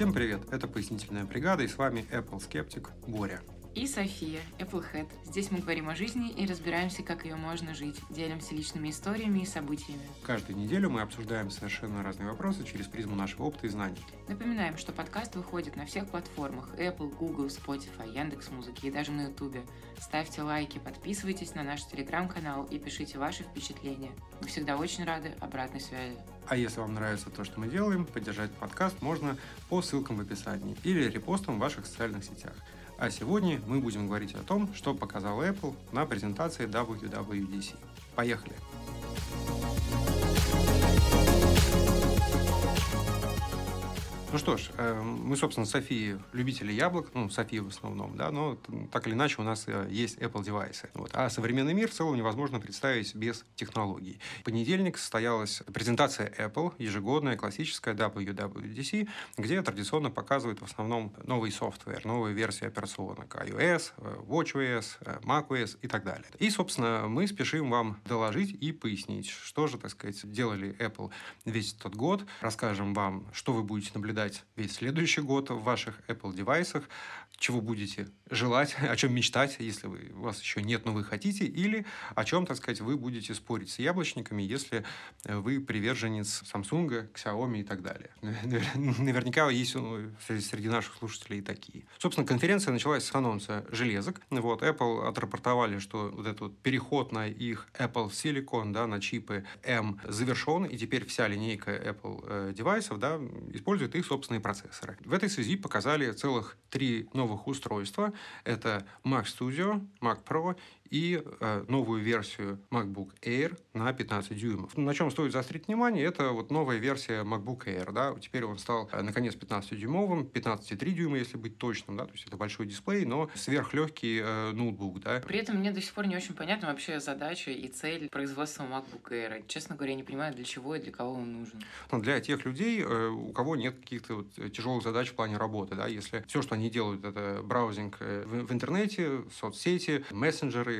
Всем привет, это «Пояснительная бригада» и с вами Apple скептик Боря. И София, Applehead. Здесь мы говорим о жизни и разбираемся, как ее можно жить. Делимся личными историями и событиями. Каждую неделю мы обсуждаем совершенно разные вопросы через призму нашего опыта и знаний. Напоминаем, что подкаст выходит на всех платформах Apple, Google, Spotify, Яндекс.Музыки и даже на YouTube. Ставьте лайки, подписывайтесь на наш телеграм-канал и пишите ваши впечатления. Мы всегда очень рады обратной связи. А если вам нравится то, что мы делаем, поддержать подкаст можно по ссылкам в описании или репостам в ваших социальных сетях. А сегодня мы будем говорить о том, что показал Apple на презентации WWDC. Поехали! Ну что ж, э, мы, собственно, Софии любители яблок, ну, Софии в основном, да, но так или иначе у нас э, есть Apple девайсы. Вот. А современный мир в целом невозможно представить без технологий. В понедельник состоялась презентация Apple, ежегодная, классическая WWDC, где традиционно показывают в основном новый софтвер, новые версии операционок iOS, э, WatchOS, macOS и так далее. И, собственно, мы спешим вам доложить и пояснить, что же, так сказать, делали Apple весь этот год. Расскажем вам, что вы будете наблюдать наблюдать весь следующий год в ваших Apple девайсах, чего будете желать, о чем мечтать, если вы, у вас еще нет, но вы хотите, или о чем, так сказать, вы будете спорить с яблочниками, если э, вы приверженец Samsung, Xiaomi и так далее. Наверняка есть ну, среди наших слушателей и такие. Собственно, конференция началась с анонса железок. Вот, Apple отрапортовали, что вот этот вот переход на их Apple Silicon, да, на чипы M завершен, и теперь вся линейка Apple э, девайсов да, использует их собственные процессоры. В этой связи показали целых три новых устройства. Это Mac Studio, Mac Pro и э, новую версию MacBook Air на 15 дюймов. На чем стоит заострить внимание, это вот новая версия MacBook Air. Да? Теперь он стал, э, наконец, 15-дюймовым, 15,3 дюйма, если быть точным. Да? То есть это большой дисплей, но сверхлегкий э, ноутбук. Да? При этом мне до сих пор не очень понятна вообще задача и цель производства MacBook Air. Честно говоря, я не понимаю, для чего и для кого он нужен. Но для тех людей, э, у кого нет каких-то вот тяжелых задач в плане работы. Да? Если все, что они делают, это браузинг в, в интернете, соцсети, мессенджеры,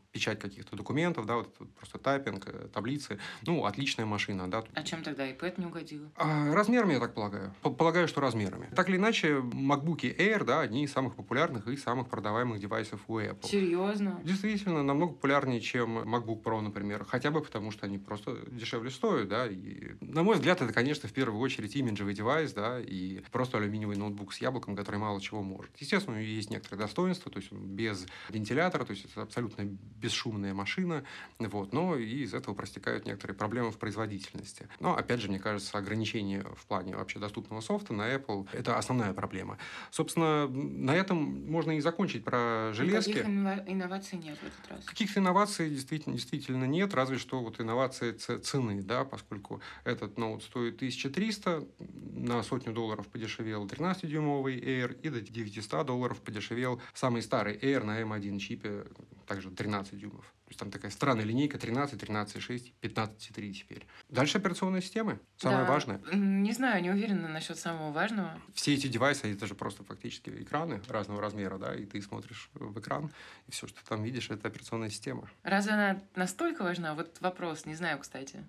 печать каких-то документов, да, вот просто тайпинг, э, таблицы. Ну, отличная машина, да. А чем тогда iPad не угодил? А, размерами, я так полагаю. Полагаю, что размерами. Так или иначе, MacBook Air, да, одни из самых популярных и самых продаваемых девайсов у Apple. Серьезно? Действительно, намного популярнее, чем MacBook Pro, например. Хотя бы потому, что они просто дешевле стоят, да. И, на мой взгляд, это, конечно, в первую очередь имиджевый девайс, да, и просто алюминиевый ноутбук с яблоком, который мало чего может. Естественно, у него есть некоторые достоинства, то есть он без вентилятора, то есть это абсолютно бесшумная машина, вот, но и из этого простекают некоторые проблемы в производительности. Но, опять же, мне кажется, ограничение в плане вообще доступного софта на Apple – это основная проблема. Собственно, на этом можно и закончить про железки. Каких инноваций нет в этот раз? Каких-то инноваций действительно, действительно нет, разве что вот инновации цены, да, поскольку этот ноут стоит 1300, на сотню долларов подешевел 13-дюймовый Air, и до 900 долларов подешевел самый старый Air на M1 чипе, также 13 дюймов. То есть там такая странная линейка 13, 13,6, 15,3 теперь. Дальше операционные системы. Самое да. важное. Не знаю, не уверена насчет самого важного. Все эти девайсы, это же просто фактически экраны разного размера, да, и ты смотришь в экран, и все, что ты там видишь, это операционная система. Разве она настолько важна? Вот вопрос, не знаю, кстати.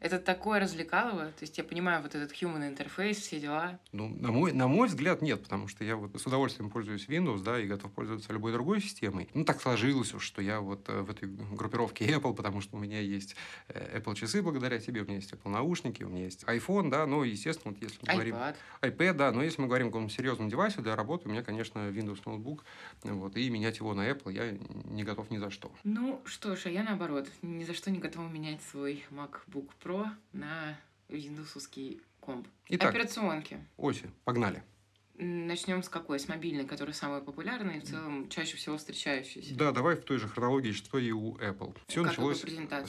Это такое развлекалово. То есть я понимаю вот этот human интерфейс, все дела. Ну, на мой, на мой взгляд, нет, потому что я вот с удовольствием пользуюсь Windows, да, и готов пользоваться любой другой системой. Ну, так сложилось уж, что я вот э, в этой группировке Apple, потому что у меня есть э, Apple часы благодаря тебе, у меня есть Apple наушники, у меня есть iPhone, да, но, естественно, вот если мы говорим... iPad. iPad, да, но если мы говорим о каком-то серьезном девайсе для работы, у меня, конечно, Windows ноутбук, вот, и менять его на Apple я не готов ни за что. Ну, что ж, а я наоборот, ни за что не готова менять свой MacBook Pro на виндовсовский комп. Итак, Операционки. Оси, погнали. Начнем с какой? С мобильной, которая самая популярная и в целом чаще всего встречающаяся. Да, давай в той же хронологии, что и у Apple. Все началось с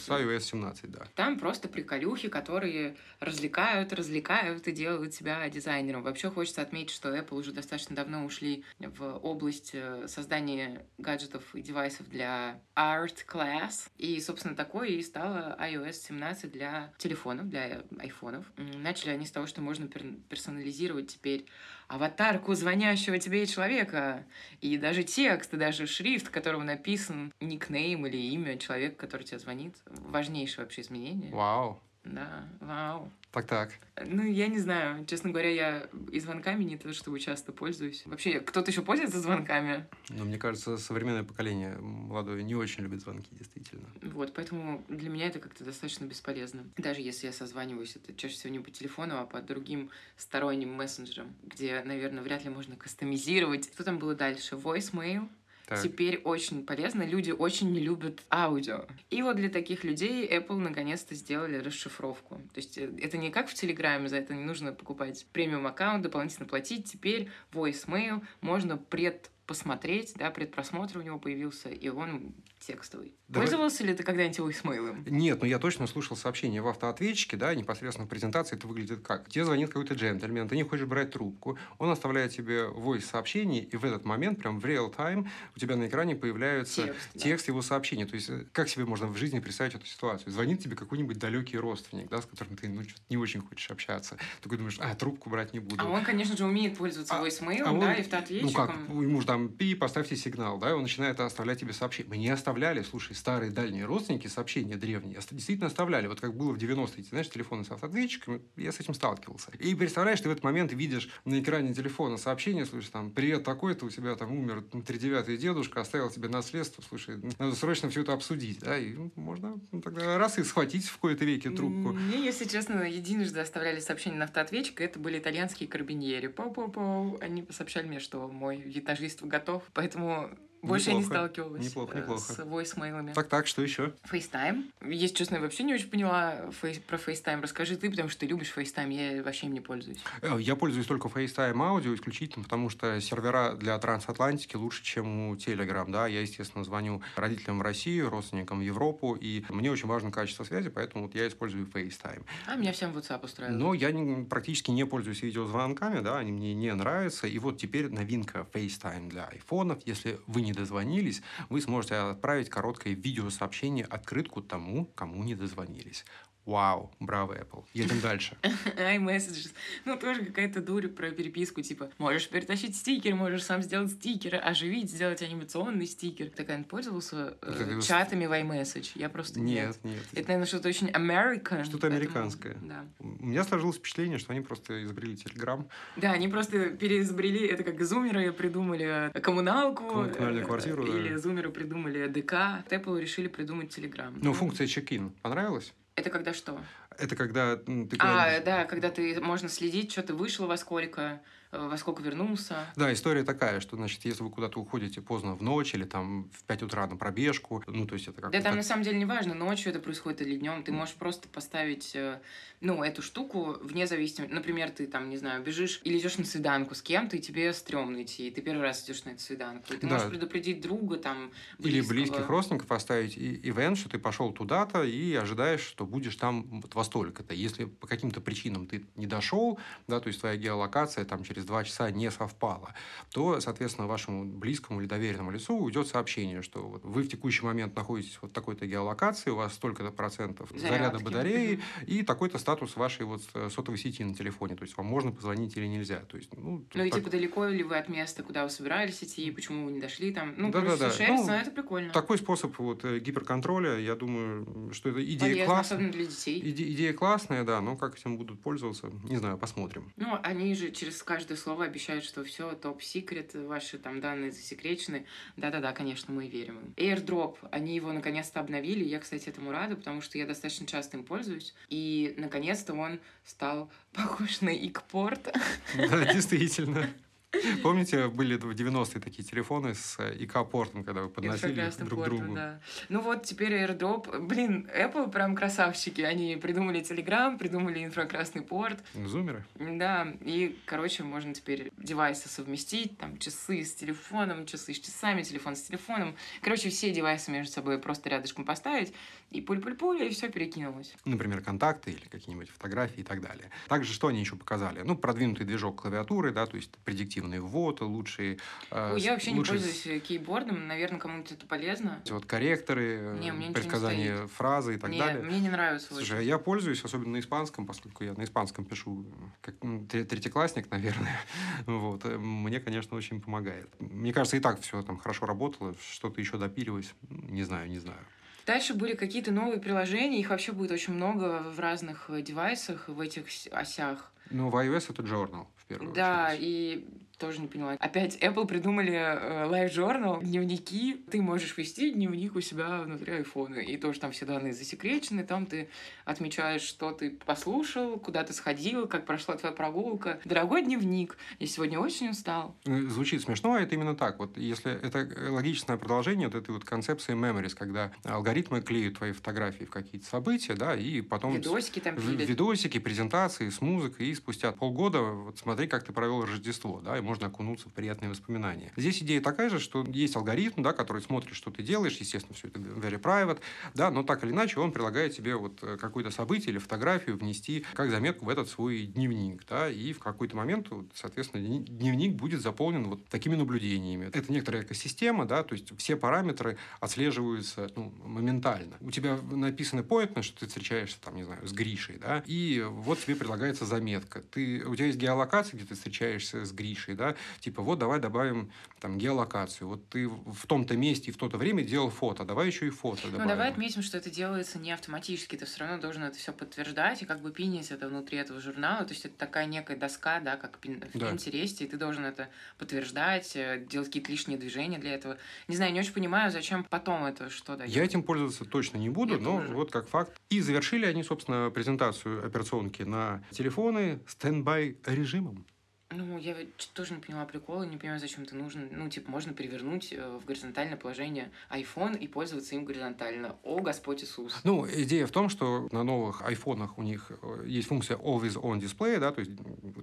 iOS 17, да. Там просто приколюхи, которые развлекают, развлекают и делают себя дизайнером. Вообще хочется отметить, что Apple уже достаточно давно ушли в область э, создания гаджетов и девайсов для art class. И, собственно, такое и стало iOS 17 для телефонов, для айфонов. Начали они с того, что можно персонализировать теперь аватарку звонящего тебе человека, и даже текст, и даже шрифт, которого написан никнейм или имя человека, который тебе звонит. Важнейшее вообще изменение. Вау. Да, вау. Так-так. Ну, я не знаю. Честно говоря, я и звонками не то чтобы часто пользуюсь. Вообще, кто-то еще пользуется звонками? Ну, мне кажется, современное поколение молодое не очень любит звонки, действительно. Вот, поэтому для меня это как-то достаточно бесполезно. Даже если я созваниваюсь, это чаще всего не по телефону, а по другим сторонним мессенджерам, где, наверное, вряд ли можно кастомизировать. Что там было дальше? Voicemail? Так. Теперь очень полезно. Люди очень не любят аудио. И вот для таких людей Apple наконец-то сделали расшифровку. То есть э, это не как в Телеграме, за это не нужно покупать премиум аккаунт, дополнительно платить. Теперь voicemail можно пред посмотреть, да, предпросмотр у него появился, и он текстовый. Давай- Пользовался ли ты когда-нибудь voicemail? Нет, но я точно слушал сообщение в автоответчике, да, непосредственно в презентации это выглядит как? Тебе звонит какой-то джентльмен, ты не хочешь брать трубку, он оставляет тебе voice сообщение, и в этот момент, прям в real time, у тебя на экране появляется Текст, да. текст его сообщения. То есть, э, как себе можно в жизни представить эту ситуацию? Звонит тебе какой-нибудь далекий родственник, да, с которым ты ну, не очень хочешь общаться. Такой думаешь, а, трубку брать не буду. А он, конечно же, умеет пользоваться А- voicemail, а он- да, и Ну автоответчиком. как, ему же там пи, поставьте сигнал, да, и он начинает оставлять тебе сообщения. Мы не оставляли, слушай, старые дальние родственники сообщения древние, действительно оставляли. Вот как было в 90-е, ты знаешь, телефоны с автоответчиками, я с этим сталкивался. И представляешь, ты в этот момент видишь на экране телефона сообщение, слушай, там, привет такой-то, у тебя там умер тридевятый дедушка, оставил тебе наследство, слушай, надо срочно все это обсудить, да, и ну, можно ну, тогда раз и схватить в кои-то веке трубку. Мне, если честно, единожды оставляли сообщение на автоответчик, это были итальянские карабиньери. Пау-пау-пау. Они сообщали мне, что мой жительство готов, поэтому больше я не Неплохо. сталкивалась Неплохо, э, неплохо. с voicemail'ами. Так-так, что еще? FaceTime. Если честно, я вообще не очень поняла фейс- про FaceTime. Расскажи ты, потому что ты любишь FaceTime, я вообще им не пользуюсь. Э, Я пользуюсь только FaceTime аудио исключительно, потому что сервера для трансатлантики лучше, чем у Telegram. Да? Я, естественно, звоню родителям в Россию, родственникам в Европу, и мне очень важно качество связи, поэтому вот я использую FaceTime. А меня всем WhatsApp устраивает. Но я не- практически не пользуюсь видеозвонками, да, они мне не нравятся. И вот теперь новинка FaceTime для айфонов. Если вы не дозвонились, вы сможете отправить короткое видеосообщение, открытку тому, кому не дозвонились. Вау, браво, Apple. Едем дальше. iMessages. Ну, тоже какая-то дурь про переписку, типа, можешь перетащить стикер, можешь сам сделать стикеры, оживить, сделать анимационный стикер. Ты когда-нибудь пользовался э, чатами в iMessage? Я просто нет. Нет, нет. Это, наверное, что-то очень American. Что-то американское. Да. У меня сложилось впечатление, что они просто изобрели Telegram. Да, они просто переизобрели, это как зумеры придумали коммуналку. Ком- коммунальную э, квартиру, да. Или зумеры придумали ДК. Apple решили придумать Telegram. Ну, функция check-in понравилась? Это когда что? Это когда ты А, да, когда ты можно следить, что ты вышел во сколько, во сколько вернулся. Да, история такая, что, значит, если вы куда-то уходите поздно в ночь или там в 5 утра на пробежку, ну, то есть это как Да, там на самом деле не важно, ночью это происходит или днем. Ты можешь просто поставить, э, ну, эту штуку вне зависимости. Например, ты там, не знаю, бежишь или идешь на свиданку с кем-то, и тебе стрёмно идти, и ты первый раз идешь на эту свиданку. И ты Да. можешь предупредить друга там, Или близкого. близких родственников поставить и- ивент, что ты пошел туда-то и ожидаешь, что будешь там вот во столько-то. Если по каким-то причинам ты не дошел, да, то есть твоя геолокация там через два часа не совпала, то, соответственно, вашему близкому или доверенному лицу уйдет сообщение, что вот вы в текущий момент находитесь вот в такой-то геолокации, у вас столько-то процентов заряда Зарядки. батареи Мгм. и такой-то статус вашей вот э, сотовой сети на телефоне. То есть вам можно позвонить или нельзя. То есть, ну, Ну и так- типа далеко ли вы от места, куда вы собирались идти, почему вы не дошли там. Ну, Да-да-да. короче, всё шерится, Ну, но это прикольно. Такой способ вот э, гиперконтроля, я думаю, что это идея Полезно, классная. для детей. Иде- идея классная, да, но как этим будут пользоваться, не знаю, посмотрим. Ну, они же через каждое слово обещают, что все топ-секрет, ваши там данные засекречены. Да-да-да, конечно, мы верим им. AirDrop, они его наконец-то обновили. Я, кстати, этому рада, потому что я достаточно часто им пользуюсь. И наконец-то он стал похож на икпорт. Да, действительно. Помните, были в 90-е такие телефоны с э, ИК-портом, когда вы подносили друг портом, другу? да. Ну вот теперь AirDrop. Блин, Apple прям красавчики. Они придумали Telegram, придумали инфракрасный порт. Зумеры? Да, и, короче, можно теперь девайсы совместить, там, часы с телефоном, часы с часами, телефон с телефоном. Короче, все девайсы между собой просто рядышком поставить, и пуль-пуль-пуль, и все перекинулось. Например, контакты или какие-нибудь фотографии и так далее. Также, что они еще показали? Ну, продвинутый движок клавиатуры, да, то есть предиктивный ввод, лучшие... э, Ой, я вообще не лучшие пользуюсь э, кейбордом, наверное, кому-то это полезно. Вот корректоры, э, Не, ничего не предсказания фразы и так Не, далее. мне не нравится Слушай, а очень. я пользуюсь, особенно на испанском, поскольку я на испанском пишу как тре- третьеклассник, наверное. Вот. Мне, конечно, очень помогает. Мне кажется, и так все там хорошо работало. Что-то еще допиливать, не знаю, не знаю. Дальше были какие-то новые приложения, их вообще будет очень много в разных девайсах, в этих осях. Ну, в iOS это Journal, в первую да, очередь. Да, и тоже не поняла. Опять Apple придумали э, Live Journal, дневники. Ты можешь вести дневник у себя внутри айфона. И тоже там все данные засекречены. Там ты отмечаешь, что ты послушал, куда ты сходил, как прошла твоя прогулка. Дорогой дневник, я сегодня очень устал. Э, звучит смешно, а это именно так. Вот если это логичное продолжение вот этой вот концепции memories, когда алгоритмы клеют твои фотографии в какие-то события, да, и потом... Видосики там пилят. Видосики, презентации с музыкой, и спустя полгода вот смотри, как ты провел Рождество, да, и можно окунуться в приятные воспоминания. Здесь идея такая же, что есть алгоритм, да, который смотрит, что ты делаешь, естественно, все это very private, да, но так или иначе он предлагает тебе вот э, какое-то событие или фотографию внести как заметку в этот свой дневник, да, и в какой-то момент, соответственно, дневник будет заполнен вот такими наблюдениями. Это некоторая экосистема, да, то есть все параметры отслеживаются ну, моментально. У тебя написано поэтно, что ты встречаешься там, не знаю, с Гришей, да, и вот тебе предлагается заметка. Ты, у тебя есть геолокация, где ты встречаешься с Гришей, да, типа вот давай добавим там геолокацию. Вот ты в том-то месте и в то-то время делал фото, давай еще и фото добавим. Ну, давай отметим, что это делается не автоматически, ты все равно должен это все подтверждать и как бы пинить это внутри этого журнала, то есть это такая некая доска, да, как в да. Pinterest, и ты должен это подтверждать, э, делать какие-то лишние движения для этого. Не знаю, не очень понимаю, зачем потом это что дает. Я этим пользоваться точно не буду, Я но тоже. вот как факт. И завершили они, собственно, презентацию операционки на телефоны стендбай режимом. Ну, я тоже не поняла прикола, не понимаю, зачем это нужно. Ну, типа, можно перевернуть э, в горизонтальное положение iPhone и пользоваться им горизонтально. О, Господь Иисус! Ну, идея в том, что на новых айфонах у них э, есть функция Always On Display, да, то есть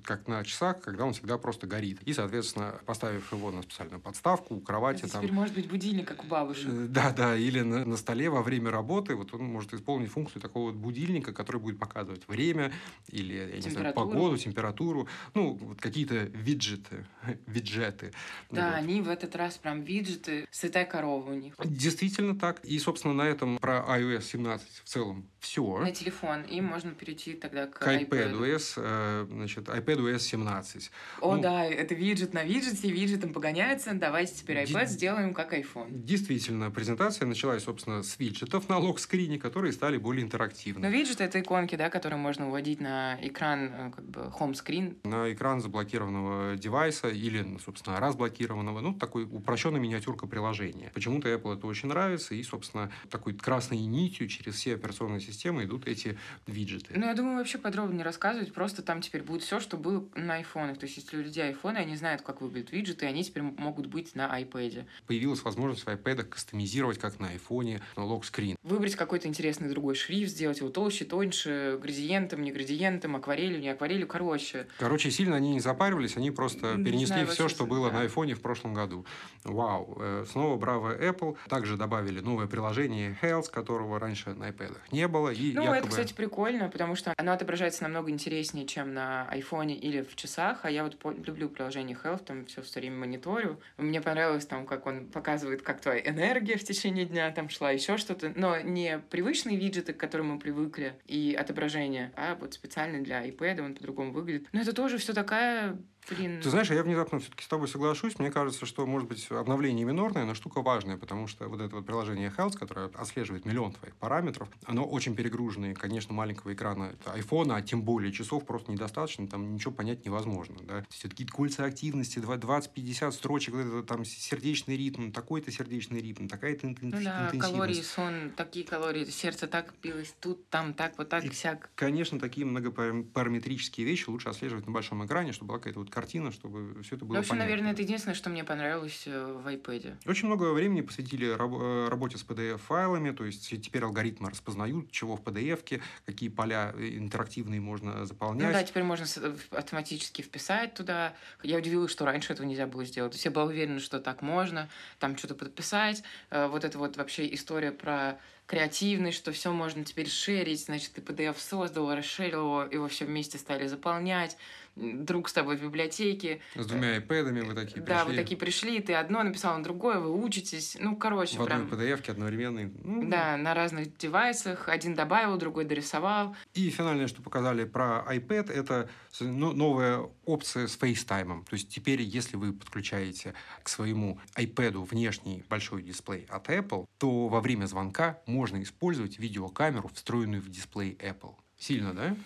как на часах, когда он всегда просто горит. И, соответственно, поставив его на специальную подставку, у кровати это там... теперь может быть будильник, как у бабушек. Э, да, да, или на, на столе во время работы, вот он может исполнить функцию такого вот будильника, который будет показывать время или, я не знаю, погоду, температуру, ну, вот какие-то виджеты виджеты. виджеты. Да, вот. они в этот раз прям виджеты, святая корова у них. Действительно так. И, собственно, на этом про iOS 17 в целом все. На телефон. И можно перейти тогда к, к iPadOS, э, значит, iPadOS 17. О, ну, да, это виджет на виджете, виджетом погоняется. Давайте теперь iPad сделаем как iPhone. Действительно, презентация началась, собственно, с виджетов на лог-скрине, которые стали более интерактивны. Но виджет — это иконки, да, которые можно вводить на экран, э, как бы, home-screen. На экран заблокированного девайса или, собственно, разблокированного. Ну, такой упрощенная миниатюрка приложения. Почему-то Apple это очень нравится, и, собственно, такой красной нитью через все операционные системы идут эти виджеты. Ну, я думаю, вообще подробно не рассказывать. Просто там теперь будет все, что было на айфонах. То есть, если у людей айфоны, они знают, как выглядят виджеты, они теперь могут быть на iPad. Появилась возможность в iPad кастомизировать, как на айфоне, на лог-скрин. Выбрать какой-то интересный другой шрифт, сделать его толще, тоньше, градиентом, не градиентом, акварелью, не акварелью, короче. Короче, сильно они не запаривались, они просто не перенесли знаю, все, что было да. на айфоне в прошлом году. Вау. Э, снова браво Apple. Также добавили новое приложение Health, которого раньше на iPad не было. И ну, якобы... это, кстати, прикольно, потому что оно отображается намного интереснее, чем на айфоне или в часах. А я вот люблю приложение Health, там все все время мониторю. Мне понравилось там, как он показывает, как твоя энергия в течение дня там шла, еще что-то. Но не привычные виджеты, к которым мы привыкли, и отображение, а вот специально для iPad он по-другому выглядит. Но это тоже все такая know Блин. Ты знаешь, я внезапно все-таки с тобой соглашусь. Мне кажется, что, может быть, обновление минорное, но штука важная, потому что вот это вот приложение Health, которое отслеживает миллион твоих параметров, оно очень перегружено. И, конечно, маленького экрана айфона, а тем более часов просто недостаточно, там ничего понять невозможно. Да? Все-таки кольца активности, 20-50 строчек, вот это, там сердечный ритм, такой-то сердечный ритм, такая-то интенсивность. Ну да, калории, сон, такие калории, сердце так билось, тут, там, так, вот так, и, сяк. Конечно, такие многопараметрические вещи лучше отслеживать на большом экране, чтобы была какая-то вот картина, чтобы все это было В общем, понятно. наверное, это единственное, что мне понравилось э, в iPad. Очень много времени посвятили э, работе с PDF-файлами, то есть теперь алгоритмы распознают, чего в PDF, какие поля э, интерактивные можно заполнять. Ну да, теперь можно автоматически вписать туда. Я удивилась, что раньше этого нельзя было сделать. То есть я была уверена, что так можно, там что-то подписать. Вот это вот вообще история про креативность, что все можно теперь шерить, значит, ты PDF создал, расширил его, его все вместе стали заполнять друг с тобой в библиотеке. С двумя iPad'ами вы такие Да, пришли. вы такие пришли, ты одно написал, на другое, вы учитесь. Ну, короче, В одной прям... PDF-ке одновременной. Ну, Да, на разных девайсах. Один добавил, другой дорисовал. И финальное, что показали про iPad, это ну, новая опция с FaceTime. То есть теперь, если вы подключаете к своему iPad внешний большой дисплей от Apple, то во время звонка можно использовать видеокамеру, встроенную в дисплей Apple. Сильно, да?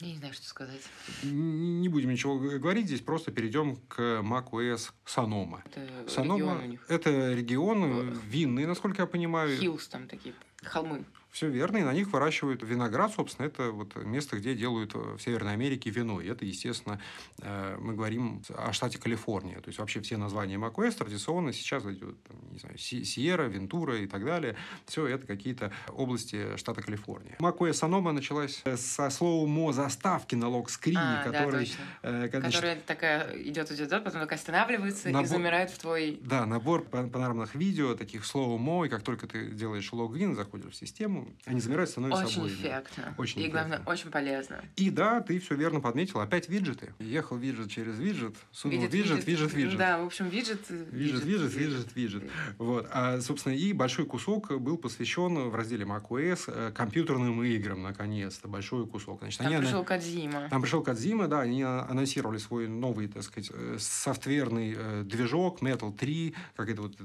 Я не знаю, что сказать. Не будем ничего говорить, здесь просто перейдем к macOS Sonoma. Это Sonoma регион у них. это регион э, Ох. винный, насколько я понимаю. Hills там такие, холмы. Все верно, и на них выращивают виноград, собственно, это вот место, где делают э, в Северной Америке вино. И это, естественно, э, мы говорим о штате Калифорния. То есть вообще все названия macOS традиционно сейчас идет, там, не знаю, Сиерра, Вентура и так далее. Все это какие-то области штата Калифорния. macOS Sonoma началась э, со слова мо заставки на lock screen е, А, да, который... э, когда, значит, Которая такая идет, идет, идет, потом такая останавливается и Набор- замирает в твой... Да, набор пан- панорамных видео, таких slow-mo, и как только ты делаешь логин, заходишь в систему, они замирают, становятся Очень обоими. эффектно. Очень и, главное, эффектно. очень полезно. И да, ты все верно подметил. Опять виджеты. Ехал виджет через виджет, сунул Видит, виджет, виджет, виджет. Да, в общем, виджет... э, Виджет, виджет, виджет, виджет. Вот. А, собственно, и большой кусок был посвящен в разделе macOS э, компьютерным играм, наконец-то. Большой кусок. Значит, Там они ана- пришел Кадзима. там пришел Кадзима, да, они а- анонсировали свой новый, так сказать, э, софтверный э, движок Metal 3, как это вот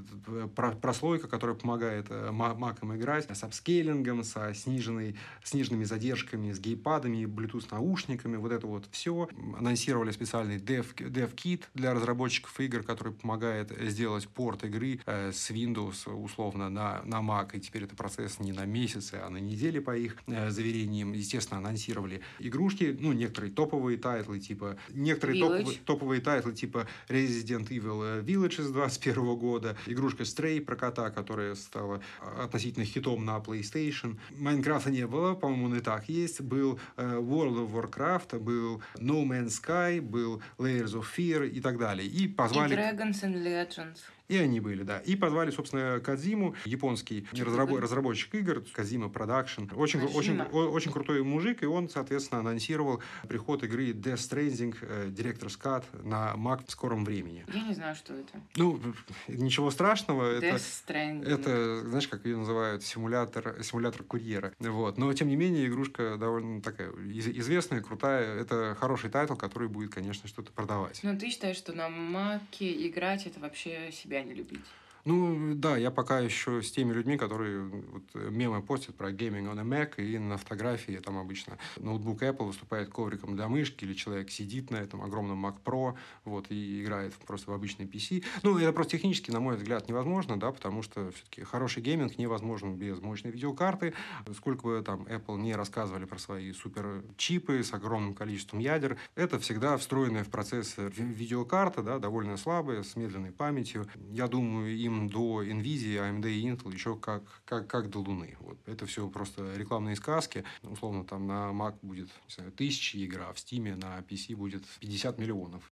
прослойка, которая помогает ма- макам играть с апскейлингом, со сниженной, сниженными задержками, с геймпадами, Bluetooth наушниками, вот это вот все. Анонсировали специальный Dev, DevKit для разработчиков игр, который помогает сделать порт игры э, с Windows условно на, на Mac, и теперь это процесс не на месяцы, а на недели по их э, заверениям. Естественно, анонсировали игрушки, ну, некоторые топовые тайтлы, типа... Некоторые топовые, топовые тайтлы, типа Resident Evil э, Village из 21 года, игрушка Stray про кота, которая стала э, относительно хитом на PlayStation. Майнкрафта не было, по-моему, он и так есть. Был э, World of Warcraft, был No Man's Sky, был Layers of Fear и так далее. И И позвали... Dragons and Legends. И они были, да. И позвали, собственно, Кадзиму, японский разрабо- разработчик игр, Kojima Productions. Очень, очень, очень крутой мужик, и он, соответственно, анонсировал приход игры Death Stranding э, Director's Cut на Mac в скором времени. Я не знаю, что это. Ну, ничего страшного. Это, Death Stranding. это, знаешь, как ее называют, симулятор, симулятор курьера. Вот. Но, тем не менее, игрушка довольно такая из- известная, крутая. Это хороший тайтл, который будет, конечно, что-то продавать. Но ты считаешь, что на маке играть это вообще себя не любить? Ну, да, я пока еще с теми людьми, которые вот, э, мемы постят про гейминг a Mac, и на фотографии там обычно ноутбук Apple выступает ковриком для мышки, или человек сидит на этом огромном Mac Pro, вот, и играет просто в обычный PC. Ну, это просто технически, на мой взгляд, невозможно, да, потому что все-таки хороший гейминг невозможен без мощной видеокарты. Сколько бы там Apple не рассказывали про свои супер чипы с огромным количеством ядер, это всегда встроенная в процессор ви- видеокарта, да, довольно слабая, с медленной памятью. Я думаю, им до NVIDIA, AMD и Intel еще как, как, как до Луны. Вот. Это все просто рекламные сказки. Условно, там на Mac будет, не знаю, тысячи игр, а в Steam на PC будет 50 миллионов.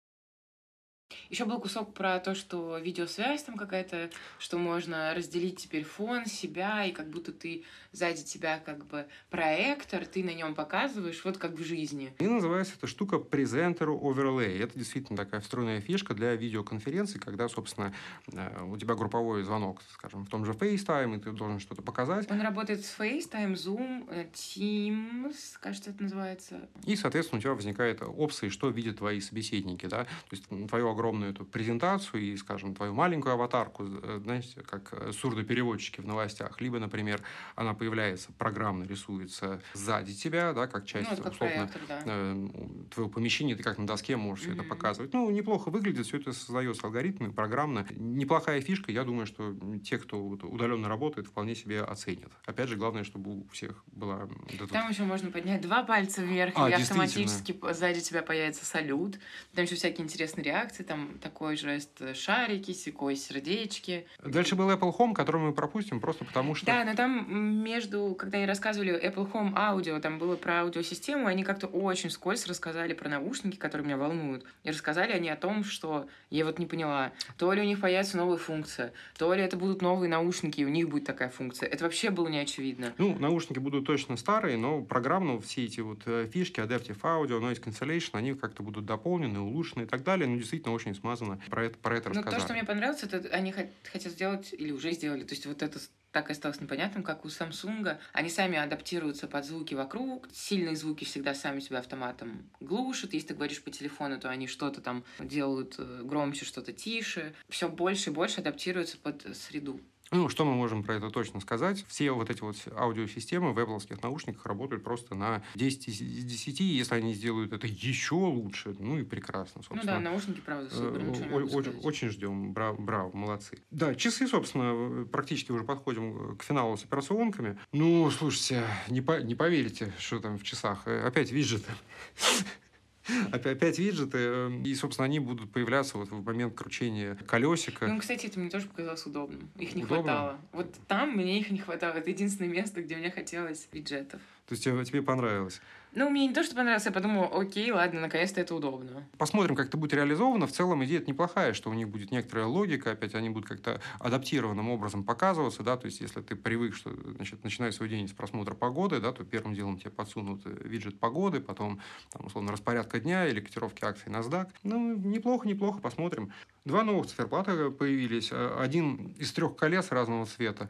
Еще был кусок про то, что видеосвязь там какая-то, что можно разделить теперь фон, себя, и как будто ты сзади тебя как бы проектор, ты на нем показываешь, вот как в жизни. И называется эта штука Presenter Overlay. Это действительно такая встроенная фишка для видеоконференций, когда, собственно, э, у тебя групповой звонок, скажем, в том же FaceTime, и ты должен что-то показать. Он работает с FaceTime, Zoom, э, Teams, кажется, это называется. И, соответственно, у тебя возникает опция, что видят твои собеседники, да, то есть м, твою огромную эту презентацию и, скажем, твою маленькую аватарку, э, знаете, как э, сурдопереводчики в новостях, либо, например, она появляется, программно рисуется сзади тебя, да, как часть, ну, как условно, проектор, да. э, твоего помещения, ты как на доске можешь все это показывать. Ну, неплохо выглядит, все это создается алгоритмами, программно. Неплохая фишка, я думаю, что те, кто вот удаленно работает, вполне себе оценят. Опять же, главное, чтобы у всех была вот Там еще можно поднять два пальца вверх, А, и автоматически сзади тебя появится салют. Там еще всякие интересные реакции. Там такой жест шарики, секой сердечки. Дальше был Apple Home, который мы пропустим просто потому что... Да, но там между, когда они рассказывали Apple Home Audio, там было про аудиосистему, они как-то очень скользко рассказали про наушники, которые меня волнуют. И рассказали они о том, что я вот не поняла, то ли у них появится новая функция, то ли это будут новые наушники, и у них будет такая функция. Это вообще было не очевидно. Ну, наушники будут точно старые, но программно все эти вот э, фишки, Adaptive Audio, Noise Cancellation, они как-то будут дополнены, улучшены и так далее. Ну, действительно, очень смазано про это, про это рассказали. то, что мне понравилось, это они хотят сделать или уже сделали. То есть вот это так и осталось непонятным, как у Samsung. Они сами адаптируются под звуки вокруг. Сильные звуки всегда сами себя автоматом глушат. Если ты говоришь по телефону, то они что-то там делают э, громче, что-то тише. Все больше и больше адаптируются под среду. Ну, что мы можем про это точно сказать? Все вот эти вот аудиосистемы в Apple наушниках работают просто на 10 из 10. Если они сделают это еще лучше, ну и прекрасно, собственно. Ну да, наушники, правда, супер, э, очень, очень ждем, браво, браво, молодцы. Да, часы, собственно, практически уже подходим к финалу с операционками. Ну, слушайте, не, по, не поверите, что там в часах. Э, опять виджеты. Опять виджеты, эм, и, собственно, они будут появляться вот в момент кручения колесика. Ну, кстати, это мне тоже показалось удобным. Их не Удобно? хватало. Вот там мне их не хватало. Это единственное место, где мне хотелось виджетов. То есть тебе, тебе понравилось? Ну, мне не то, что понравилось, я подумала, окей, ладно, наконец-то это удобно. Посмотрим, как это будет реализовано. В целом идея неплохая, что у них будет некоторая логика, опять они будут как-то адаптированным образом показываться, да, то есть если ты привык, что, значит, начиная свой день с просмотра погоды, да, то первым делом тебе подсунут э, виджет погоды, потом, там, условно, распорядка дня или котировки акций NASDAQ. Ну, неплохо, неплохо, посмотрим. Два новых циферблата появились. Э, один из трех колес разного цвета.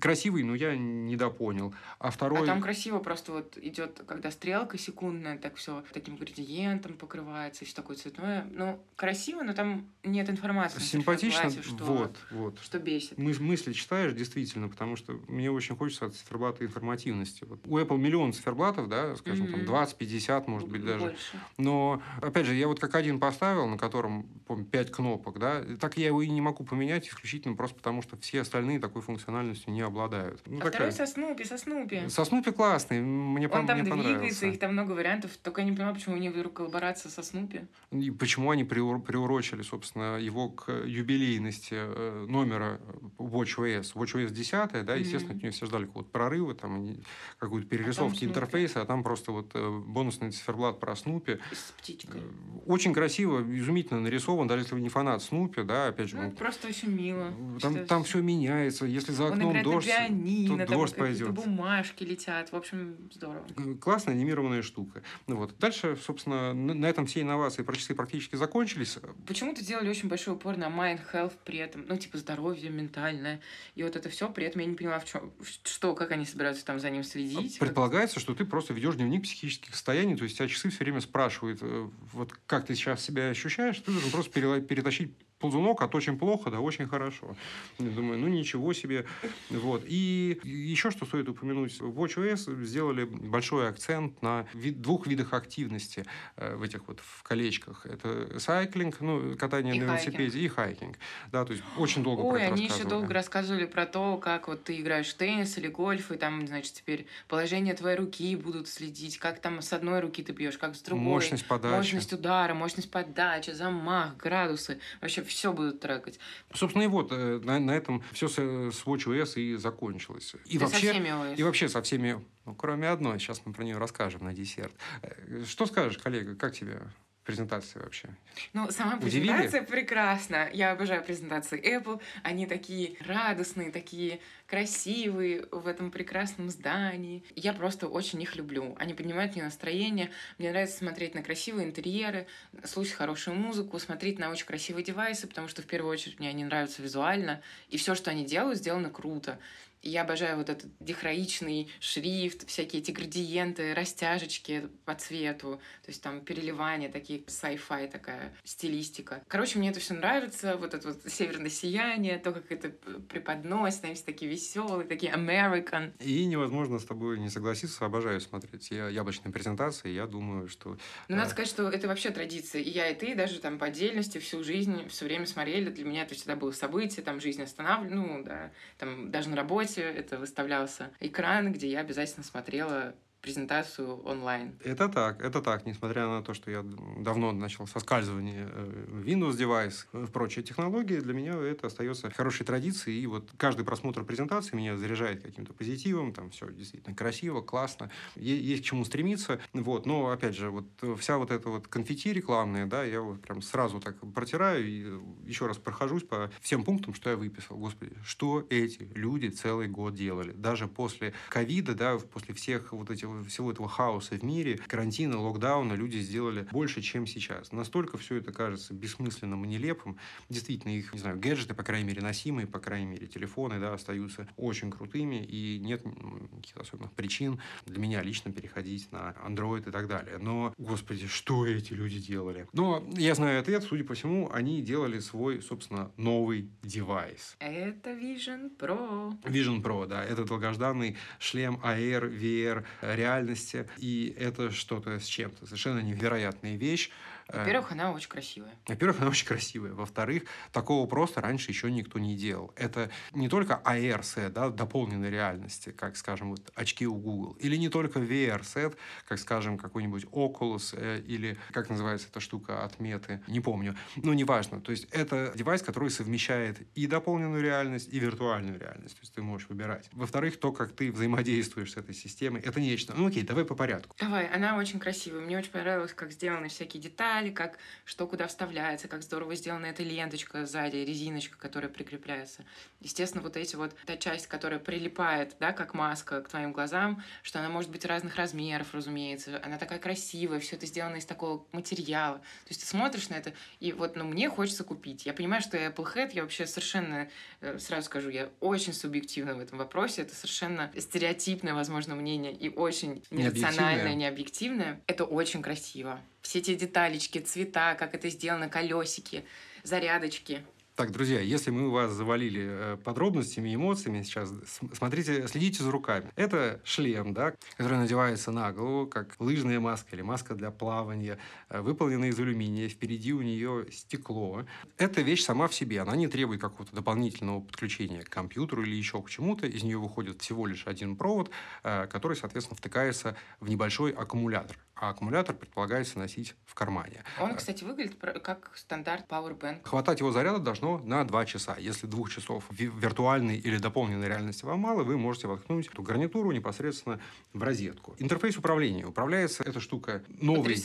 Красивый, но я недопонял. А второй... А там красиво просто вот идет, когда стрелка стрелка секундная, так все таким градиентом покрывается, все такое цветное. Ну, красиво, но там нет информации. Симпатично, что, вот, вот. Что бесит. Мы, мысли читаешь, действительно, потому что мне очень хочется от циферблата информативности. Вот. У Apple миллион циферблатов, да, скажем, mm-hmm. там 20-50, может быть, даже. Больше. Но, опять же, я вот как один поставил, на котором, помню, 5 кнопок, да, так я его и не могу поменять исключительно просто потому, что все остальные такой функциональностью не обладают. Ну, а такая... второй со Снупи, со Снупи. Со Снупи классный, мне, Он по- там мне понравился их там много вариантов, только я не понимаю, почему у них вдруг коллаборация со Снупи. И почему они приурочили, собственно, его к юбилейности э, номера WatchOS. WatchOS 10, да, естественно, mm-hmm. от нее все ждали какого-то прорыва, там, какую-то перерисовки а интерфейса, а там просто вот э, бонусный циферблат про Снупи. С птичкой. Э, очень красиво, изумительно нарисован, даже если вы не фанат Снупи, да, опять же. Ну, он, просто очень мило. Там, там все меняется, если за окном он дождь, пианино, то дождь пойдет. бумажки летят, в общем, здорово. Классная анимированная штука. Ну, вот. Дальше, собственно, на этом все инновации часы практически закончились. Почему-то делали очень большой упор на mind health при этом, ну, типа здоровье ментальное. И вот это все, при этом я не поняла, в чем, что, как они собираются там за ним следить. Предполагается, как... что ты просто ведешь дневник психических состояний, то есть тебя часы все время спрашивают, э, вот как ты сейчас себя ощущаешь, ты должен просто перетащить ползунок от очень плохо до очень хорошо. Я думаю, ну ничего себе. Вот. И еще что стоит упомянуть, в WatchOS сделали большой акцент на вид, двух видах активности э, в этих вот в колечках. Это сайклинг, ну, катание и на велосипеде, и хайкинг. Да, то есть очень долго Ой, про это они еще долго рассказывали про то, как вот ты играешь в теннис или гольф, и там, значит, теперь положение твоей руки будут следить, как там с одной руки ты бьешь, как с другой. Мощность подачи. Мощность удара, мощность подачи, замах, градусы. Вообще все будут трекать. Собственно, и вот э, на, на этом все с, с WatchOS и закончилось. И вообще, со всеми OS. И вообще со всеми, ну, кроме одной, сейчас мы про нее расскажем на десерт. Э, что скажешь, коллега, как тебе презентация вообще? Ну, сама Удивили? презентация прекрасна. Я обожаю презентации Apple. Они такие радостные, такие красивые в этом прекрасном здании. Я просто очень их люблю. Они поднимают мне настроение. Мне нравится смотреть на красивые интерьеры, слушать хорошую музыку, смотреть на очень красивые девайсы, потому что в первую очередь мне они нравятся визуально. И все, что они делают, сделано круто. Я обожаю вот этот дихроичный шрифт, всякие эти градиенты, растяжечки по цвету, то есть там переливания, такие sci-fi такая стилистика. Короче, мне это все нравится, вот это вот северное сияние, то, как это преподносит, они все такие веселые, такие American. И невозможно с тобой не согласиться, обожаю смотреть я яблочные презентации, я думаю, что... Ну, надо сказать, что это вообще традиция. И я, и ты даже там по отдельности всю жизнь, все время смотрели. Для меня это всегда было событие, там жизнь останавливала, ну, да, там даже на работе это выставлялся экран, где я обязательно смотрела презентацию онлайн. Это так, это так. Несмотря на то, что я давно начал соскальзывание э, Windows девайс в прочие технологии, для меня это остается хорошей традицией. И вот каждый просмотр презентации меня заряжает каким-то позитивом. Там все действительно красиво, классно. Есть к чему стремиться. Вот. Но, опять же, вот вся вот эта вот конфетти рекламная, да, я вот прям сразу так протираю и еще раз прохожусь по всем пунктам, что я выписал. Господи, что эти люди целый год делали? Даже после ковида, да, после всех вот этих, всего этого хаоса в мире, карантина, локдауна, люди сделали больше, чем сейчас. Настолько все это кажется бессмысленным и нелепым. Действительно, их, не знаю, гаджеты, по крайней мере, носимые, по крайней мере, телефоны, да, остаются очень крутыми, и нет каких-то особенных причин для меня лично переходить на Android и так далее. Но, господи, что эти люди делали? Но я знаю ответ, судя по всему, они делали свой, собственно, новый девайс. Это Vision Pro. Vision Pro, да, это долгожданный шлем AR, VR реальности, и это что-то с чем-то, совершенно невероятная вещь. Э, Во-первых, она очень красивая. Во-первых, она очень красивая. Во-вторых, такого просто раньше еще никто не делал. Это не только AR-сет, да, дополненной реальности, как, скажем, вот очки у Google, или не только VR-сет, как, скажем, какой-нибудь Oculus, э, или, как называется эта штука от Меты, не помню. Ну, неважно. То есть, это девайс, который совмещает и дополненную реальность, и виртуальную реальность. То есть, ты можешь выбирать. Во-вторых, то, как ты взаимодействуешь с этой системой, это нечто. Ну, окей, давай по порядку. Давай, она очень красивая. Мне очень понравилось, как сделаны всякие детали, детали, как что куда вставляется, как здорово сделана эта ленточка сзади, резиночка, которая прикрепляется. Естественно, вот эти вот, та часть, которая прилипает, да, как маска к твоим глазам, что она может быть разных размеров, разумеется. Она такая красивая, все это сделано из такого материала. То есть ты смотришь на это, и вот, ну, мне хочется купить. Я понимаю, что я Applehead, я вообще совершенно, э, сразу скажу, я очень субъективна в этом вопросе. Это совершенно стереотипное, возможно, мнение и очень нерациональное, необъективное. Это очень красиво все эти деталечки, цвета, как это сделано, колесики, зарядочки. Так, друзья, если мы вас завалили э, подробностями, эмоциями сейчас, смотрите, следите за руками. Это шлем, да, который надевается на голову, как лыжная маска или маска для плавания, э, выполненная из алюминия. Впереди у нее стекло. Эта вещь сама в себе, она не требует какого-то дополнительного подключения к компьютеру или еще к чему-то. Из нее выходит всего лишь один провод, э, который, соответственно, втыкается в небольшой аккумулятор а аккумулятор предполагается носить в кармане. Он, кстати, выглядит как стандарт Powerbank. Хватать его заряда должно на 2 часа. Если двух часов виртуальной или дополненной реальности вам мало, вы можете воткнуть эту гарнитуру непосредственно в розетку. Интерфейс управления. Управляется эта штука новой,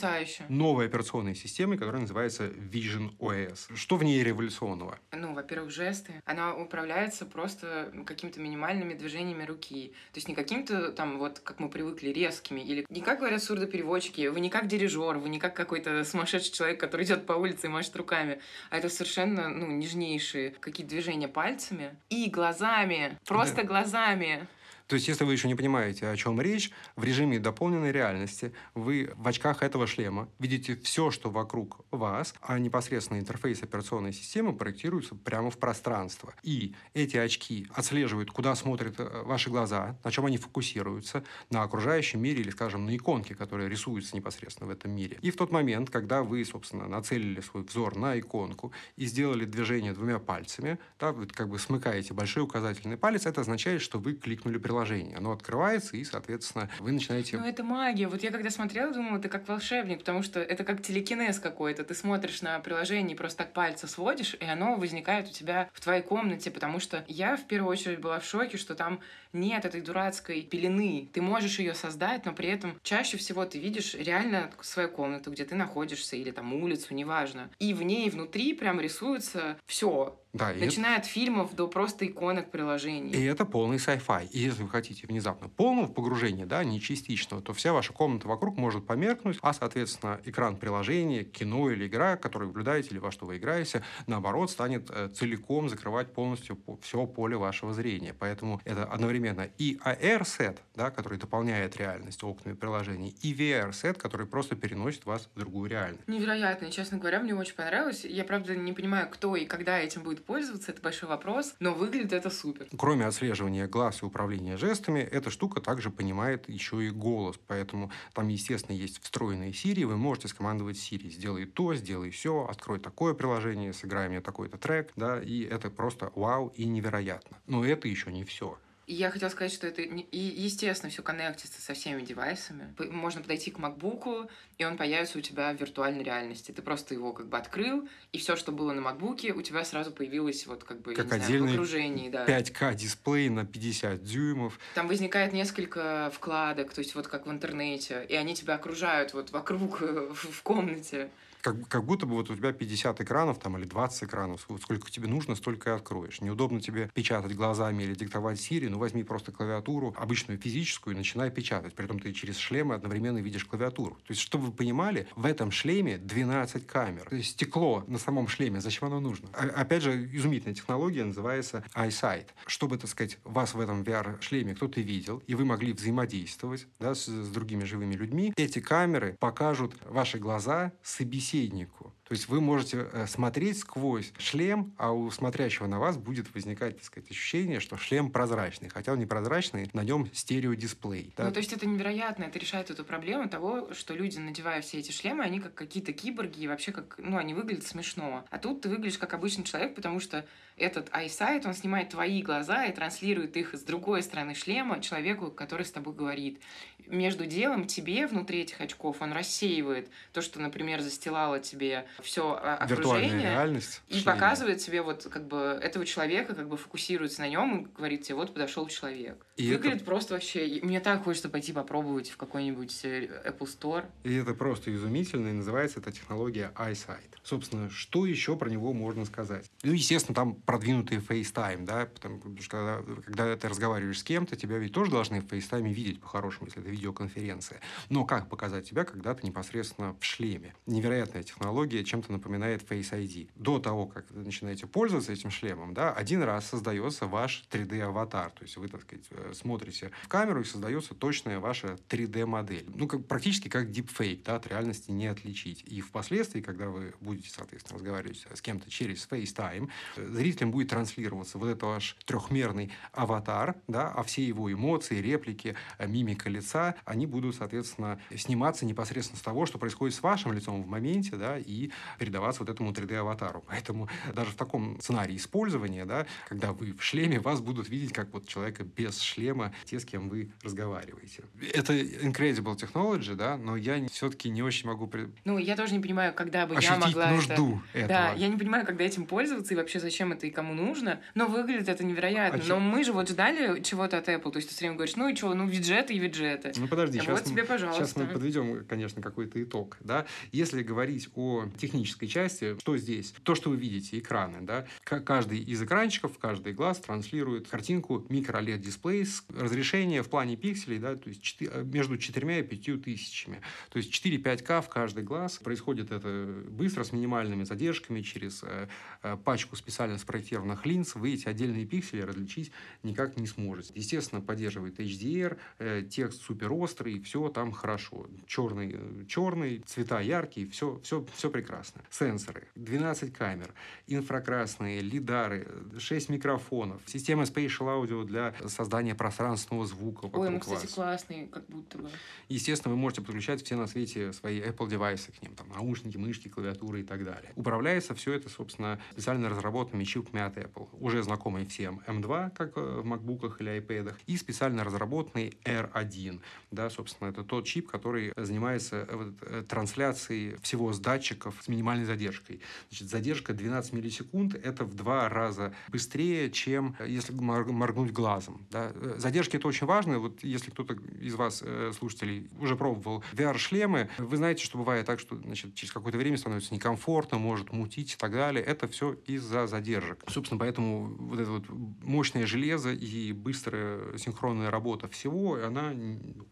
новой операционной системой, которая называется Vision OS. Что в ней революционного? Ну, во-первых, жесты. Она управляется просто какими-то минимальными движениями руки. То есть не каким-то там, вот как мы привыкли, резкими. Или не как говорят сурдопереводчики, цветочки, вы не как дирижер, вы не как какой-то сумасшедший человек, который идет по улице и машет руками, а это совершенно, ну, нежнейшие какие-то движения пальцами и глазами, просто да. глазами. То есть, если вы еще не понимаете, о чем речь, в режиме дополненной реальности вы в очках этого шлема видите все, что вокруг вас, а непосредственно интерфейс операционной системы проектируется прямо в пространство. И эти очки отслеживают, куда смотрят э, ваши глаза, на чем они фокусируются, на окружающем мире или, скажем, на иконке, которая рисуется непосредственно в этом мире. И в тот момент, когда вы, собственно, нацелили свой взор на иконку и сделали движение двумя пальцами, да, вы как бы смыкаете большой указательный палец, это означает, что вы кликнули приложение приложение. Оно открывается, и, соответственно, вы начинаете... Ну, это магия. Вот я когда смотрела, думала, это как волшебник, потому что это как телекинез какой-то. Ты смотришь на приложение, просто так пальцы сводишь, и оно возникает у тебя в твоей комнате, потому что я в первую очередь была в шоке, что там нет этой дурацкой пелены. Ты можешь ее создать, но при этом чаще всего ты видишь реально свою комнату, где ты находишься, или там улицу, неважно. И в ней внутри прям рисуется все. Да, Начиная это... от фильмов до просто иконок приложений. И это полный sci-fi. И если вы хотите внезапно полного погружения, да, не частичного, то вся ваша комната вокруг может померкнуть, а, соответственно, экран приложения, кино или игра, которую вы наблюдаете или во что вы играете, наоборот, станет э, целиком закрывать полностью все поле вашего зрения. Поэтому это одновременно и AR-сет, да, который дополняет реальность окнами приложений, и VR-сет, который просто переносит вас в другую реальность. Невероятно. честно говоря, мне очень понравилось. Я, правда, не понимаю, кто и когда этим будет пользоваться, это большой вопрос, но выглядит это супер. Кроме отслеживания глаз и управления жестами, эта штука также понимает еще и голос, поэтому там, естественно, есть встроенные Siri, вы можете скомандовать Siri, сделай то, сделай все, открой такое приложение, сыграй мне такой-то трек, да, и это просто вау и невероятно. Но это еще не все. Я хотела сказать, что это и, естественно все коннектится со всеми девайсами. Можно подойти к MacBook, и он появится у тебя в виртуальной реальности. Ты просто его как бы открыл, и все, что было на MacBook, у тебя сразу появилось вот как бы как не знаю, в окружении. Да. 5К дисплей на 50 дюймов. Там возникает несколько вкладок, то есть вот как в интернете, и они тебя окружают вот вокруг в комнате как, как будто бы вот у тебя 50 экранов там, или 20 экранов, сколько тебе нужно, столько и откроешь. Неудобно тебе печатать глазами или диктовать Siri, ну возьми просто клавиатуру, обычную физическую, и начинай печатать. При этом ты через шлемы одновременно видишь клавиатуру. То есть, чтобы вы понимали, в этом шлеме 12 камер. То есть, стекло на самом шлеме, зачем оно нужно? А, опять же, изумительная технология называется iSight. Чтобы, так сказать, вас в этом VR-шлеме кто-то видел, и вы могли взаимодействовать да, с, с другими живыми людьми, эти камеры покажут ваши глаза собеседнику собеседнику. То есть вы можете э, смотреть сквозь шлем, а у смотрящего на вас будет возникать, так сказать, ощущение, что шлем прозрачный. Хотя он не прозрачный, на нем стереодисплей. Да? Ну, то есть это невероятно. Это решает эту проблему того, что люди, надевая все эти шлемы, они как какие-то киборги, и вообще как, ну, они выглядят смешно. А тут ты выглядишь как обычный человек, потому что этот iSight, он снимает твои глаза и транслирует их с другой стороны шлема человеку, который с тобой говорит. Между делом тебе внутри этих очков он рассеивает то, что, например, застилало тебе все а, окружение. реальность. И показывает тебе вот как бы этого человека, как бы фокусируется на нем и говорит тебе, вот подошел человек. И Выглядит это... просто вообще... Мне так хочется пойти попробовать в какой-нибудь э, Apple Store. И это просто изумительно, и называется эта технология iSight. Собственно, что еще про него можно сказать? Ну, естественно, там продвинутый FaceTime, да, потому что когда ты разговариваешь с кем-то, тебя ведь тоже должны в FaceTime видеть по-хорошему, если это видеоконференция. Но как показать тебя, когда ты непосредственно в шлеме? Невероятная технология, чем-то напоминает Face ID. До того, как вы начинаете пользоваться этим шлемом, да, один раз создается ваш 3D-аватар. То есть вы, так сказать, э, смотрите в камеру и создается точная ваша 3D-модель. Ну, как, практически как deepfake, да, от реальности не отличить. И впоследствии, когда вы будете, соответственно, разговаривать с кем-то через FaceTime, зрителям будет транслироваться вот этот ваш трехмерный аватар, да, а все его эмоции, реплики, э, мимика лица, они будут, соответственно, сниматься непосредственно с того, что происходит с вашим лицом в моменте, да, и передаваться вот этому 3D-аватару. Поэтому даже в таком сценарии использования, да, когда вы в шлеме, вас будут видеть как вот человека без шлема, те, с кем вы разговариваете. Это incredible technology, да, но я все-таки не очень могу... Ну, я тоже не понимаю, когда бы я могла нужду это... этого. Да, я не понимаю, когда этим пользоваться и вообще зачем это и кому нужно, но выглядит это невероятно. А но мы же вот ждали чего-то от Apple, то есть ты все время говоришь, ну и что, ну виджеты и виджеты. Ну подожди, а сейчас, вот тебе, пожалуйста. сейчас мы подведем, конечно, какой-то итог, да. Если говорить о технической части, что здесь? То, что вы видите, экраны, да. Каждый из экранчиков, каждый глаз транслирует картинку микро-LED дисплей с разрешением в плане пикселей, да, то есть 4, между 4 и 5 тысячами. То есть 4-5К в каждый глаз. Происходит это быстро, с минимальными задержками, через э, э, пачку специально спроектированных линз. Вы эти отдельные пиксели различить никак не сможете. Естественно, поддерживает HDR, э, текст супер острый, все там хорошо. Черный, черный, цвета яркие, все, все, все прекрасно. Сенсоры, 12 камер, инфракрасные, лидары, 6 микрофонов, система Spatial Audio для создания пространственного звука Ой, он, кстати, вас. классный, как будто бы. Естественно, вы можете подключать все на свете свои Apple девайсы к ним, там, наушники, мышки, клавиатуры и так далее. Управляется все это, собственно, специально разработанными чипами от Apple, уже знакомые всем M2, как в MacBook или iPad, и специально разработанный R1. Да, собственно, это тот чип, который занимается э, э, трансляцией всего с датчиков с минимальной задержкой. Значит, задержка 12 миллисекунд – это в два раза быстрее, чем э, если моргнуть глазом. Да. Задержки – это очень важно. Вот если кто-то из вас, слушателей, уже пробовал VR-шлемы, вы знаете, что бывает так, что значит, через какое-то время становится некомфортно, может мутить и так далее. Это все из-за задержек. Собственно, поэтому вот это вот мощное железо и быстрая синхронная работа всего, она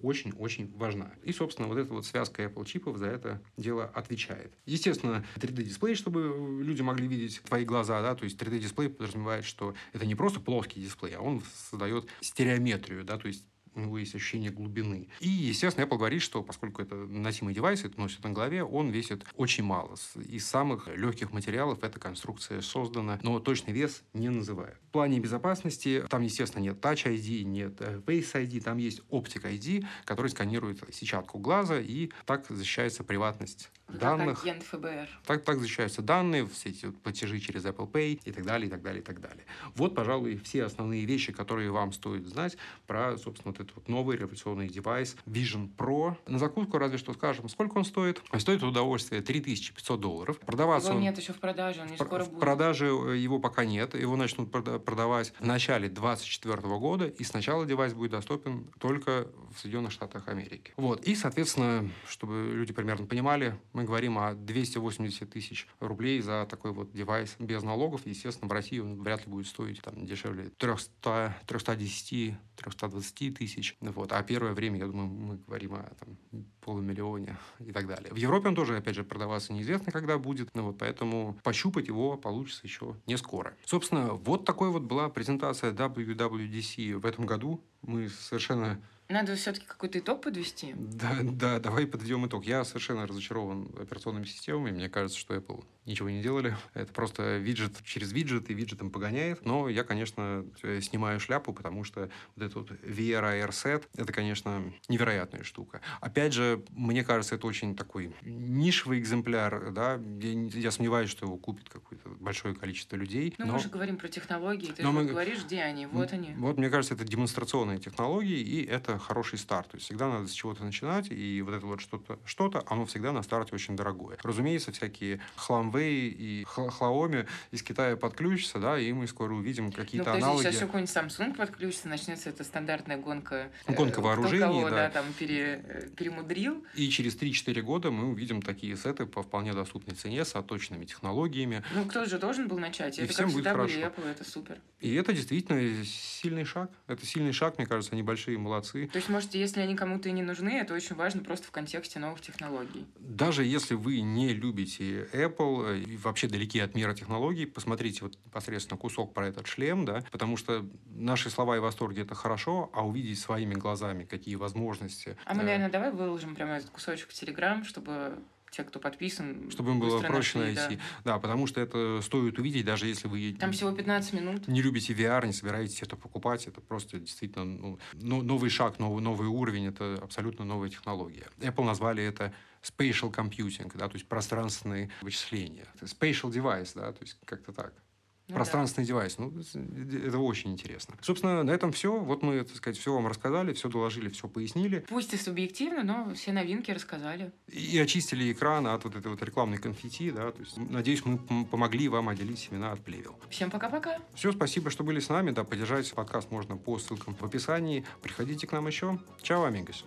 очень-очень важна. И, собственно, вот эта вот связка Apple чипов за это дело отвечает. Естественно, 3D-дисплей, чтобы люди могли видеть твои глаза, да, то есть 3D-дисплей подразумевает, что это не просто плоский дисплей, а он создает стереометрию, да, то есть у него есть ощущение глубины. И, естественно, Apple говорит, что поскольку это носимый девайс, это носит на голове, он весит очень мало. Из самых легких материалов эта конструкция создана, но точный вес не называют. В плане безопасности там, естественно, нет Touch ID, нет э, Face ID, там есть Optic ID, который сканирует сетчатку глаза, и так защищается приватность данных. Как агент ФБР. Так, так защищаются данные, все эти платежи через Apple Pay и так далее, и так далее, и так далее. Вот, пожалуй, все основные вещи, которые вам стоит знать про, собственно, вот этот вот новый революционный девайс Vision Pro. На закуску разве что скажем, сколько он стоит. Стоит удовольствие 3500 долларов. Продаваться его он... нет еще в продаже, он не скоро в будет. продаже э, его пока нет. Его начнут продавать в начале 2024 года, и сначала девайс будет доступен только в Соединенных Штатах Америки. Вот. И, соответственно, чтобы люди примерно понимали, мы говорим о 280 тысяч рублей за такой вот девайс без налогов. Естественно, в России он вряд ли будет стоить там, дешевле 300, 310, 320 тысяч. Вот. А первое время, я думаю, мы говорим о там, полумиллионе и так далее. В Европе он тоже, опять же, продаваться неизвестно, когда будет. Ну, вот, поэтому пощупать его получится еще не скоро. Собственно, вот такой вот была презентация WWDC в этом году. Мы совершенно надо все-таки какой-то итог подвести. Да, да, давай подведем итог. Я совершенно разочарован операционными системами. Мне кажется, что Apple ничего не делали. Это просто виджет через виджет и виджетом погоняет. Но я, конечно, снимаю шляпу, потому что вот этот вот VR AR set, это, конечно, невероятная штука. Опять же, мне кажется, это очень такой нишевый экземпляр. Да? Я, я сомневаюсь, что его купит какое-то большое количество людей. Но, но... мы же говорим про технологии. Ты но же мы... говоришь, где они? Вот они. Вот, мне кажется, это демонстрационные технологии, и это хороший старт. То есть всегда надо с чего-то начинать, и вот это вот что-то, что-то, оно всегда на старте очень дорогое. Разумеется, всякие Хламвей и Хлаоми из Китая подключатся, да, и мы скоро увидим какие-то ну, аналоги. Сейчас какой-нибудь Samsung подключится, начнется эта стандартная гонка. Ну, гонка э, вооружений, кого, да. да, там пере, э, перемудрил. И через 3-4 года мы увидим такие сеты по вполне доступной цене с отточенными технологиями. Ну, кто же должен был начать? И это, всем как будет хорошо. Apple, это супер. И это действительно сильный шаг. Это сильный шаг, мне кажется, они большие молодцы. То есть, может, если они кому-то и не нужны, это очень важно просто в контексте новых технологий. Даже если вы не любите Apple э, и вообще далеки от мира технологий, посмотрите вот непосредственно кусок про этот шлем, да, потому что наши слова и восторги это хорошо, а увидеть своими глазами, какие возможности. А мы, наверное, давай выложим прямо этот кусочек в Телеграм, чтобы те, кто подписан, чтобы им было проще нашли, найти. Да. да, потому что это стоит увидеть, даже если вы там всего 15 минут. Не любите VR, не собираетесь это покупать, это просто действительно ну, новый шаг, новый, новый уровень, это абсолютно новая технология. Apple назвали это spatial computing, да, то есть пространственные вычисления. Spatial device, да, то есть как-то так. Ну, пространственный да. девайс. Ну, это очень интересно. Собственно, на этом все. Вот мы, так сказать, все вам рассказали, все доложили, все пояснили. Пусть и субъективно, но все новинки рассказали. И очистили экран от вот этой вот рекламной конфетти, да. То есть, надеюсь, мы помогли вам отделить семена от плевел. Всем пока-пока. Все, спасибо, что были с нами. Да, поддержать подкаст можно по ссылкам в описании. Приходите к нам еще. Чао, амигос.